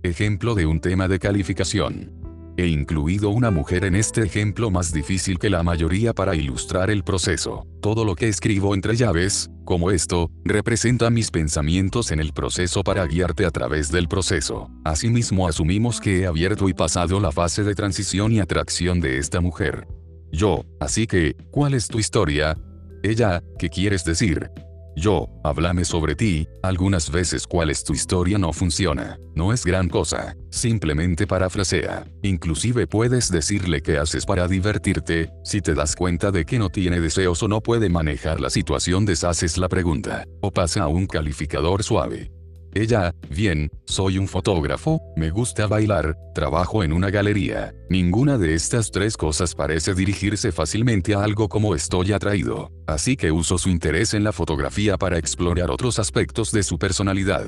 Ejemplo de un tema de calificación. He incluido una mujer en este ejemplo más difícil que la mayoría para ilustrar el proceso. Todo lo que escribo entre llaves, como esto, representa mis pensamientos en el proceso para guiarte a través del proceso. Asimismo asumimos que he abierto y pasado la fase de transición y atracción de esta mujer. Yo, así que, ¿cuál es tu historia? Ella, ¿qué quieres decir? Yo, háblame sobre ti, algunas veces cuál es tu historia no funciona. No es gran cosa, simplemente parafrasea. Inclusive puedes decirle qué haces para divertirte, si te das cuenta de que no tiene deseos o no puede manejar la situación deshaces la pregunta, o pasa a un calificador suave. Ella, bien, soy un fotógrafo, me gusta bailar, trabajo en una galería. Ninguna de estas tres cosas parece dirigirse fácilmente a algo como estoy atraído. Así que uso su interés en la fotografía para explorar otros aspectos de su personalidad.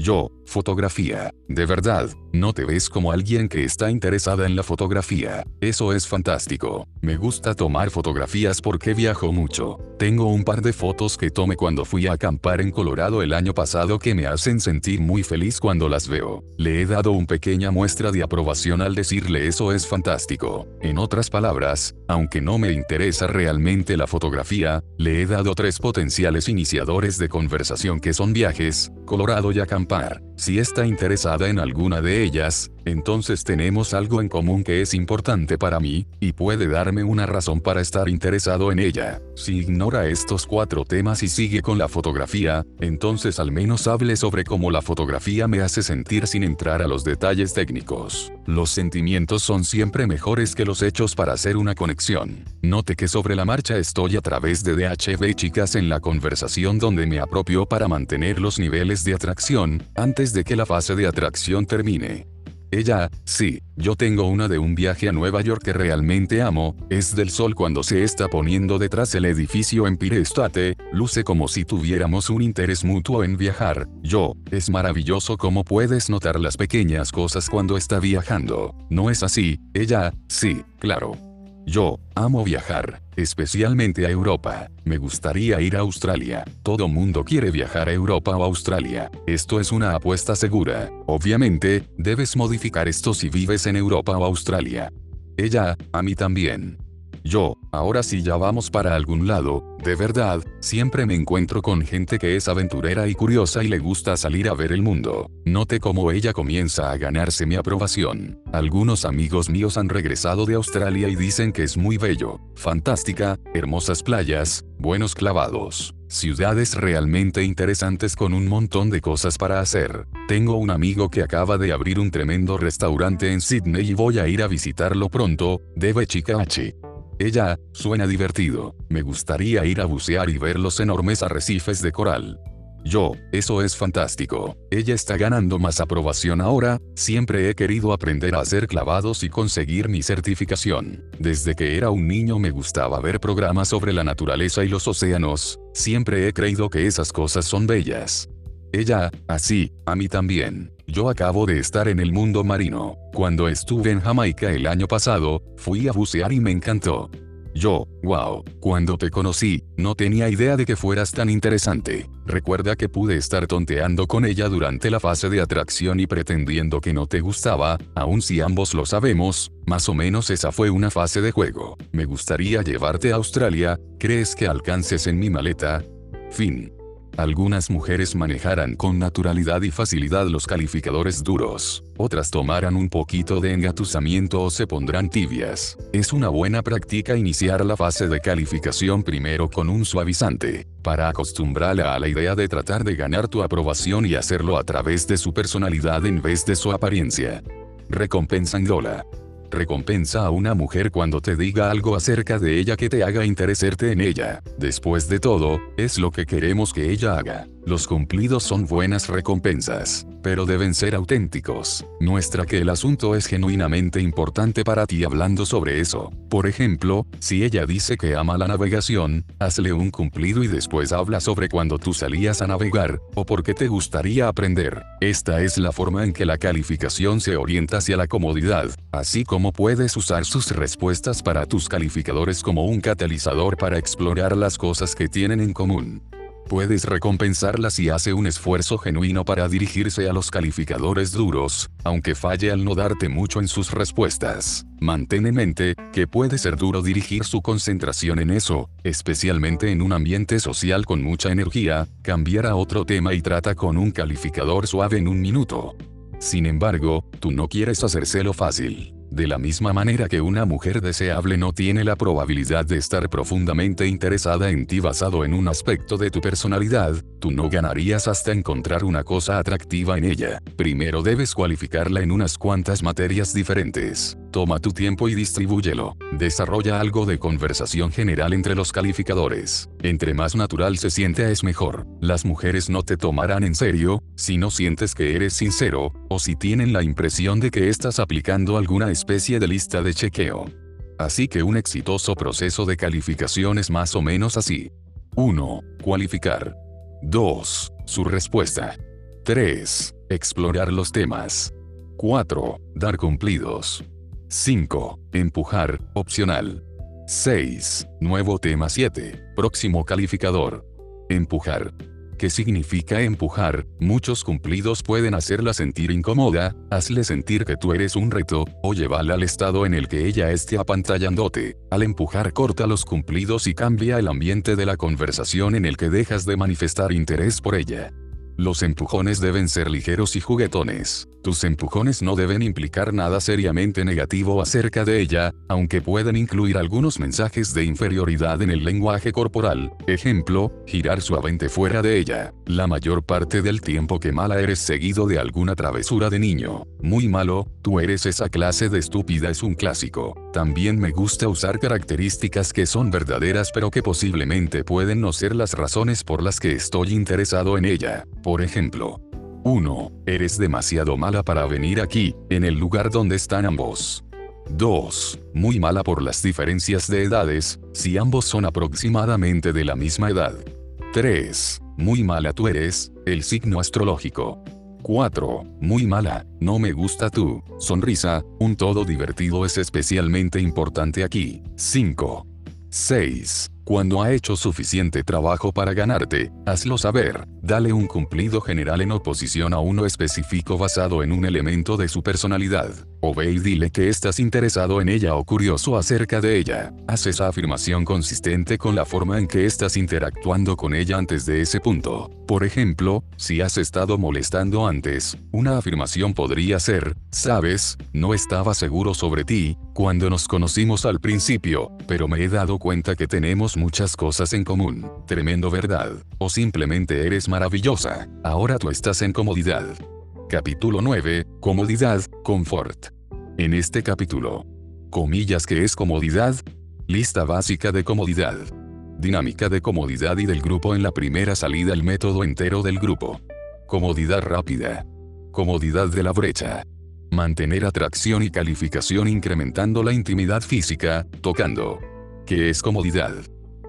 Yo, fotografía. De verdad, no te ves como alguien que está interesada en la fotografía. Eso es fantástico. Me gusta tomar fotografías porque viajo mucho. Tengo un par de fotos que tomé cuando fui a acampar en Colorado el año pasado que me hacen sentir muy feliz cuando las veo. Le he dado una pequeña muestra de aprobación al decirle eso es fantástico. En otras palabras, aunque no me interesa realmente la fotografía, le he dado tres potenciales iniciadores de conversación que son viajes, Colorado y acampar. Si está interesada en alguna de ellas, entonces tenemos algo en común que es importante para mí, y puede darme una razón para estar interesado en ella. Si ignora estos cuatro temas y sigue con la fotografía, entonces al menos hable sobre cómo la fotografía me hace sentir sin entrar a los detalles técnicos. Los sentimientos son siempre mejores que los hechos para hacer una conexión. Note que sobre la marcha estoy a través de DHB chicas en la conversación donde me apropio para mantener los niveles de atracción, antes de que la fase de atracción termine. Ella, sí, yo tengo una de un viaje a Nueva York que realmente amo, es del sol cuando se está poniendo detrás el edificio Empire State, luce como si tuviéramos un interés mutuo en viajar, yo, es maravilloso como puedes notar las pequeñas cosas cuando está viajando, ¿no es así? Ella, sí, claro. Yo, amo viajar, especialmente a Europa. Me gustaría ir a Australia. Todo mundo quiere viajar a Europa o Australia. Esto es una apuesta segura. Obviamente, debes modificar esto si vives en Europa o Australia. Ella, a mí también. Yo, ahora sí ya vamos para algún lado, de verdad, siempre me encuentro con gente que es aventurera y curiosa y le gusta salir a ver el mundo. Note cómo ella comienza a ganarse mi aprobación. Algunos amigos míos han regresado de Australia y dicen que es muy bello, fantástica, hermosas playas, buenos clavados. Ciudades realmente interesantes con un montón de cosas para hacer. Tengo un amigo que acaba de abrir un tremendo restaurante en Sydney y voy a ir a visitarlo pronto, debe chica H. Ella, suena divertido. Me gustaría ir a bucear y ver los enormes arrecifes de coral. Yo, eso es fantástico. Ella está ganando más aprobación ahora, siempre he querido aprender a hacer clavados y conseguir mi certificación. Desde que era un niño me gustaba ver programas sobre la naturaleza y los océanos, siempre he creído que esas cosas son bellas. Ella, así, a mí también. Yo acabo de estar en el mundo marino. Cuando estuve en Jamaica el año pasado, fui a bucear y me encantó. Yo, wow, cuando te conocí, no tenía idea de que fueras tan interesante. Recuerda que pude estar tonteando con ella durante la fase de atracción y pretendiendo que no te gustaba, aun si ambos lo sabemos, más o menos esa fue una fase de juego. Me gustaría llevarte a Australia, ¿crees que alcances en mi maleta? Fin. Algunas mujeres manejarán con naturalidad y facilidad los calificadores duros, otras tomarán un poquito de engatusamiento o se pondrán tibias. Es una buena práctica iniciar la fase de calificación primero con un suavizante, para acostumbrarla a la idea de tratar de ganar tu aprobación y hacerlo a través de su personalidad en vez de su apariencia. Recompensándola. Recompensa a una mujer cuando te diga algo acerca de ella que te haga interesarte en ella. Después de todo, es lo que queremos que ella haga. Los cumplidos son buenas recompensas, pero deben ser auténticos. Muestra que el asunto es genuinamente importante para ti hablando sobre eso. Por ejemplo, si ella dice que ama la navegación, hazle un cumplido y después habla sobre cuando tú salías a navegar, o por qué te gustaría aprender. Esta es la forma en que la calificación se orienta hacia la comodidad, así como puedes usar sus respuestas para tus calificadores como un catalizador para explorar las cosas que tienen en común. Puedes recompensarla si hace un esfuerzo genuino para dirigirse a los calificadores duros, aunque falle al no darte mucho en sus respuestas. Mantén en mente, que puede ser duro dirigir su concentración en eso, especialmente en un ambiente social con mucha energía, cambiar a otro tema y trata con un calificador suave en un minuto. Sin embargo, tú no quieres hacérselo fácil. De la misma manera que una mujer deseable no tiene la probabilidad de estar profundamente interesada en ti basado en un aspecto de tu personalidad, tú no ganarías hasta encontrar una cosa atractiva en ella. Primero debes cualificarla en unas cuantas materias diferentes. Toma tu tiempo y distribúyelo. Desarrolla algo de conversación general entre los calificadores. Entre más natural se siente es mejor. Las mujeres no te tomarán en serio, si no sientes que eres sincero, o si tienen la impresión de que estás aplicando alguna especie de lista de chequeo. Así que un exitoso proceso de calificación es más o menos así. 1. Cualificar. 2. Su respuesta. 3. Explorar los temas. 4. Dar cumplidos. 5. Empujar, opcional. 6. Nuevo tema 7. Próximo calificador. Empujar. ¿Qué significa empujar? Muchos cumplidos pueden hacerla sentir incómoda, hazle sentir que tú eres un reto, o llévala al estado en el que ella esté apantallándote. Al empujar corta los cumplidos y cambia el ambiente de la conversación en el que dejas de manifestar interés por ella. Los empujones deben ser ligeros y juguetones. Tus empujones no deben implicar nada seriamente negativo acerca de ella, aunque pueden incluir algunos mensajes de inferioridad en el lenguaje corporal. Ejemplo, girar suavemente fuera de ella. La mayor parte del tiempo que mala eres seguido de alguna travesura de niño. Muy malo, tú eres esa clase de estúpida es un clásico. También me gusta usar características que son verdaderas pero que posiblemente pueden no ser las razones por las que estoy interesado en ella. Por ejemplo, 1. Eres demasiado mala para venir aquí, en el lugar donde están ambos. 2. Muy mala por las diferencias de edades, si ambos son aproximadamente de la misma edad. 3. Muy mala tú eres, el signo astrológico. 4. Muy mala, no me gusta tú. Sonrisa, un todo divertido es especialmente importante aquí. 5. 6. Cuando ha hecho suficiente trabajo para ganarte, hazlo saber, dale un cumplido general en oposición a uno específico basado en un elemento de su personalidad. O ve y dile que estás interesado en ella o curioso acerca de ella. Haz esa afirmación consistente con la forma en que estás interactuando con ella antes de ese punto. Por ejemplo, si has estado molestando antes, una afirmación podría ser, sabes, no estaba seguro sobre ti, cuando nos conocimos al principio, pero me he dado cuenta que tenemos muchas cosas en común. Tremendo verdad. O simplemente eres maravillosa. Ahora tú estás en comodidad. Capítulo 9. Comodidad, confort. En este capítulo. Comillas que es comodidad. Lista básica de comodidad. Dinámica de comodidad y del grupo en la primera salida el método entero del grupo. Comodidad rápida. Comodidad de la brecha. Mantener atracción y calificación incrementando la intimidad física, tocando. ¿Qué es comodidad?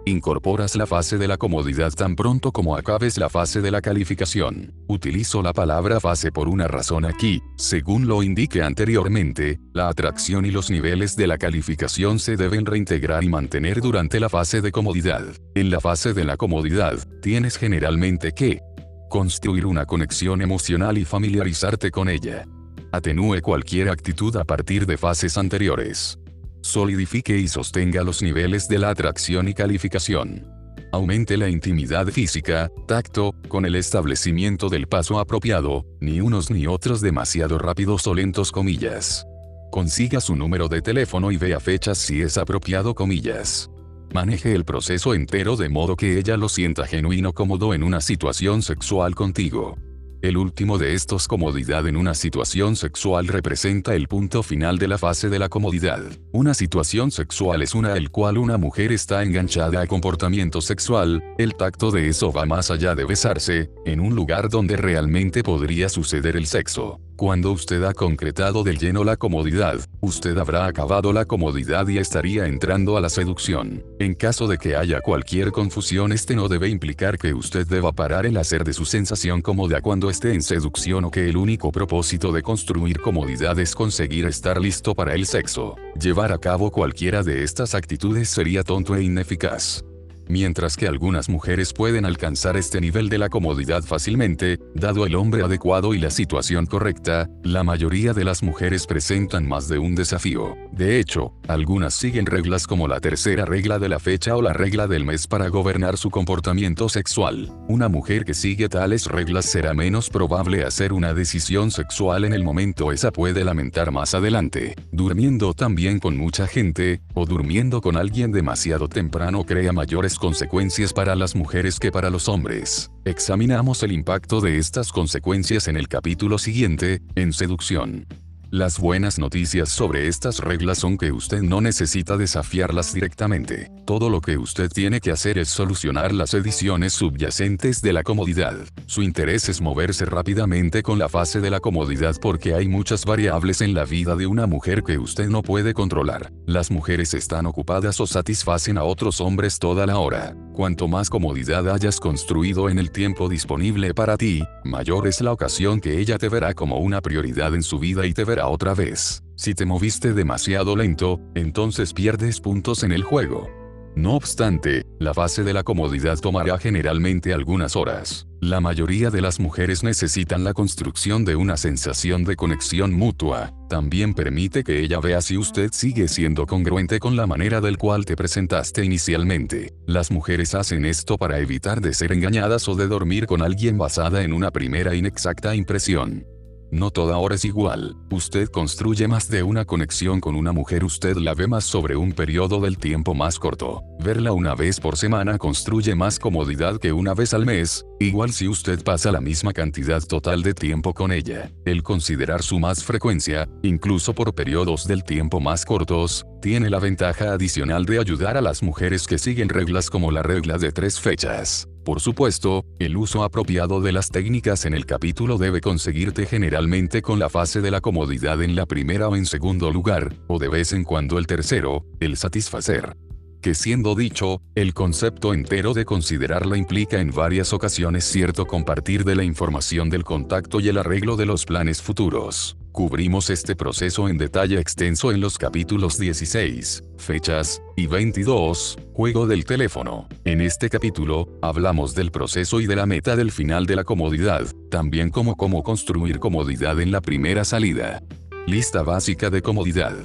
Incorporas la fase de la comodidad tan pronto como acabes la fase de la calificación. Utilizo la palabra fase por una razón aquí, según lo indiqué anteriormente, la atracción y los niveles de la calificación se deben reintegrar y mantener durante la fase de comodidad. En la fase de la comodidad, tienes generalmente que construir una conexión emocional y familiarizarte con ella. Atenúe cualquier actitud a partir de fases anteriores solidifique y sostenga los niveles de la atracción y calificación. Aumente la intimidad física, tacto, con el establecimiento del paso apropiado, ni unos ni otros demasiado rápidos o lentos comillas. Consiga su número de teléfono y vea fechas si es apropiado comillas. Maneje el proceso entero de modo que ella lo sienta genuino cómodo en una situación sexual contigo. El último de estos comodidad en una situación sexual representa el punto final de la fase de la comodidad. Una situación sexual es una el cual una mujer está enganchada a comportamiento sexual, el tacto de eso va más allá de besarse, en un lugar donde realmente podría suceder el sexo. Cuando usted ha concretado del lleno la comodidad, usted habrá acabado la comodidad y estaría entrando a la seducción. En caso de que haya cualquier confusión este no debe implicar que usted deba parar el hacer de su sensación cómoda cuando esté en seducción o que el único propósito de construir comodidad es conseguir estar listo para el sexo. Llevar a cabo cualquiera de estas actitudes sería tonto e ineficaz. Mientras que algunas mujeres pueden alcanzar este nivel de la comodidad fácilmente, dado el hombre adecuado y la situación correcta, la mayoría de las mujeres presentan más de un desafío. De hecho, algunas siguen reglas como la tercera regla de la fecha o la regla del mes para gobernar su comportamiento sexual. Una mujer que sigue tales reglas será menos probable hacer una decisión sexual en el momento esa puede lamentar más adelante. Durmiendo también con mucha gente, o durmiendo con alguien demasiado temprano crea mayores consecuencias para las mujeres que para los hombres. Examinamos el impacto de estas consecuencias en el capítulo siguiente, en seducción. Las buenas noticias sobre estas reglas son que usted no necesita desafiarlas directamente. Todo lo que usted tiene que hacer es solucionar las ediciones subyacentes de la comodidad. Su interés es moverse rápidamente con la fase de la comodidad porque hay muchas variables en la vida de una mujer que usted no puede controlar. Las mujeres están ocupadas o satisfacen a otros hombres toda la hora. Cuanto más comodidad hayas construido en el tiempo disponible para ti, mayor es la ocasión que ella te verá como una prioridad en su vida y te verá otra vez. Si te moviste demasiado lento, entonces pierdes puntos en el juego. No obstante, la fase de la comodidad tomará generalmente algunas horas. La mayoría de las mujeres necesitan la construcción de una sensación de conexión mutua. También permite que ella vea si usted sigue siendo congruente con la manera del cual te presentaste inicialmente. Las mujeres hacen esto para evitar de ser engañadas o de dormir con alguien basada en una primera inexacta impresión. No toda hora es igual. Usted construye más de una conexión con una mujer, usted la ve más sobre un periodo del tiempo más corto. Verla una vez por semana construye más comodidad que una vez al mes, igual si usted pasa la misma cantidad total de tiempo con ella. El considerar su más frecuencia, incluso por periodos del tiempo más cortos, tiene la ventaja adicional de ayudar a las mujeres que siguen reglas como la regla de tres fechas. Por supuesto, el uso apropiado de las técnicas en el capítulo debe conseguirte generalmente con la fase de la comodidad en la primera o en segundo lugar, o de vez en cuando el tercero, el satisfacer. Que siendo dicho, el concepto entero de considerarla implica en varias ocasiones cierto compartir de la información del contacto y el arreglo de los planes futuros. Cubrimos este proceso en detalle extenso en los capítulos 16, fechas, y 22, juego del teléfono. En este capítulo, hablamos del proceso y de la meta del final de la comodidad, también como cómo construir comodidad en la primera salida. Lista básica de comodidad.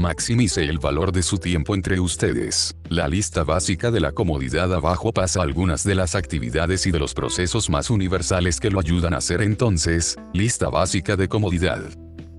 Maximice el valor de su tiempo entre ustedes. La lista básica de la comodidad abajo pasa algunas de las actividades y de los procesos más universales que lo ayudan a hacer entonces, lista básica de comodidad.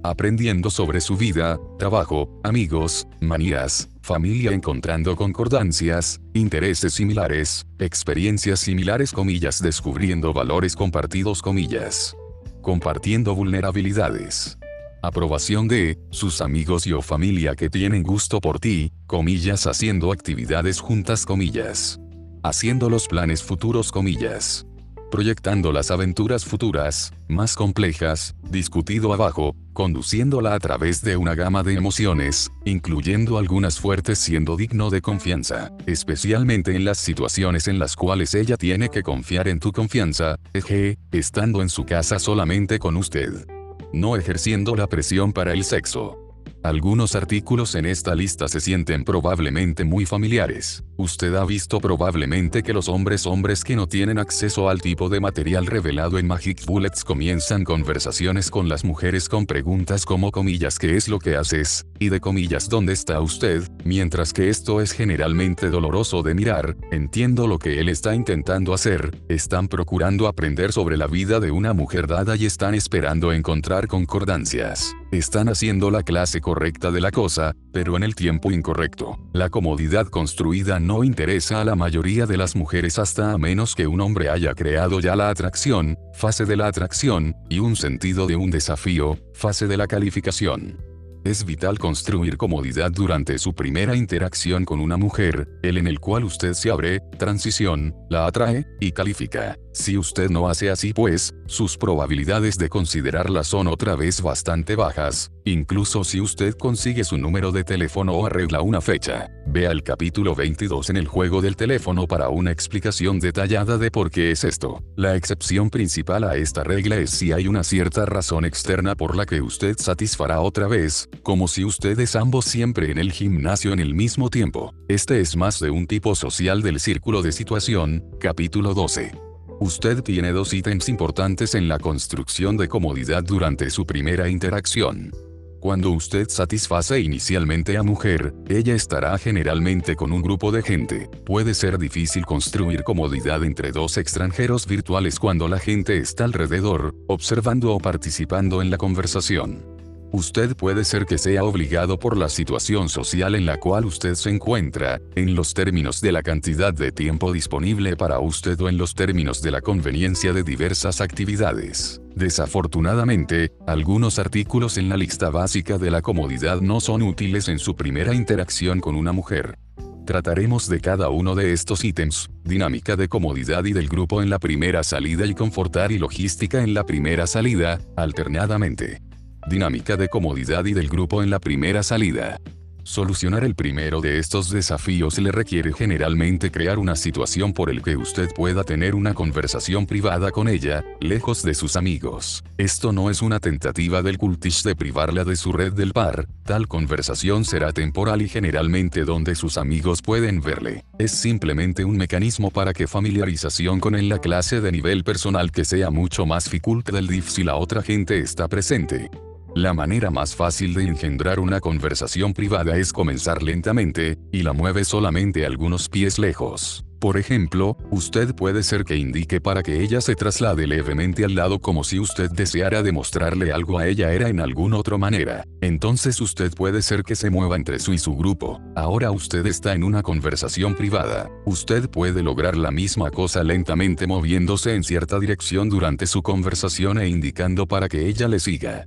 Aprendiendo sobre su vida, trabajo, amigos, manías, familia encontrando concordancias, intereses similares, experiencias similares comillas descubriendo valores compartidos comillas. Compartiendo vulnerabilidades aprobación de sus amigos y o familia que tienen gusto por ti, comillas haciendo actividades juntas comillas. Haciendo los planes futuros comillas. Proyectando las aventuras futuras, más complejas, discutido abajo, conduciéndola a través de una gama de emociones, incluyendo algunas fuertes siendo digno de confianza, especialmente en las situaciones en las cuales ella tiene que confiar en tu confianza, eje, estando en su casa solamente con usted no ejerciendo la presión para el sexo. Algunos artículos en esta lista se sienten probablemente muy familiares. Usted ha visto probablemente que los hombres hombres que no tienen acceso al tipo de material revelado en Magic Bullets comienzan conversaciones con las mujeres con preguntas como comillas ¿qué es lo que haces? y de comillas ¿dónde está usted? Mientras que esto es generalmente doloroso de mirar, entiendo lo que él está intentando hacer, están procurando aprender sobre la vida de una mujer dada y están esperando encontrar concordancias. Están haciendo la clase correcta de la cosa, pero en el tiempo incorrecto. La comodidad construida no interesa a la mayoría de las mujeres hasta a menos que un hombre haya creado ya la atracción, fase de la atracción, y un sentido de un desafío, fase de la calificación. Es vital construir comodidad durante su primera interacción con una mujer, el en el cual usted se abre, transición, la atrae, y califica. Si usted no hace así pues, sus probabilidades de considerarla son otra vez bastante bajas, incluso si usted consigue su número de teléfono o arregla una fecha. Vea el capítulo 22 en el juego del teléfono para una explicación detallada de por qué es esto. La excepción principal a esta regla es si hay una cierta razón externa por la que usted satisfará otra vez, como si ustedes ambos siempre en el gimnasio en el mismo tiempo. Este es más de un tipo social del círculo de situación, capítulo 12. Usted tiene dos ítems importantes en la construcción de comodidad durante su primera interacción. Cuando usted satisface inicialmente a mujer, ella estará generalmente con un grupo de gente. Puede ser difícil construir comodidad entre dos extranjeros virtuales cuando la gente está alrededor, observando o participando en la conversación. Usted puede ser que sea obligado por la situación social en la cual usted se encuentra, en los términos de la cantidad de tiempo disponible para usted o en los términos de la conveniencia de diversas actividades. Desafortunadamente, algunos artículos en la lista básica de la comodidad no son útiles en su primera interacción con una mujer. Trataremos de cada uno de estos ítems, dinámica de comodidad y del grupo en la primera salida y confortar y logística en la primera salida, alternadamente dinámica de comodidad y del grupo en la primera salida. Solucionar el primero de estos desafíos le requiere generalmente crear una situación por el que usted pueda tener una conversación privada con ella, lejos de sus amigos. Esto no es una tentativa del cultish de privarla de su red del par, tal conversación será temporal y generalmente donde sus amigos pueden verle. Es simplemente un mecanismo para que familiarización con en la clase de nivel personal que sea mucho más dificulta del DIF si la otra gente está presente. La manera más fácil de engendrar una conversación privada es comenzar lentamente, y la mueve solamente algunos pies lejos. Por ejemplo, usted puede ser que indique para que ella se traslade levemente al lado como si usted deseara demostrarle algo a ella era en alguna otra manera. Entonces usted puede ser que se mueva entre su y su grupo. Ahora usted está en una conversación privada. Usted puede lograr la misma cosa lentamente moviéndose en cierta dirección durante su conversación e indicando para que ella le siga.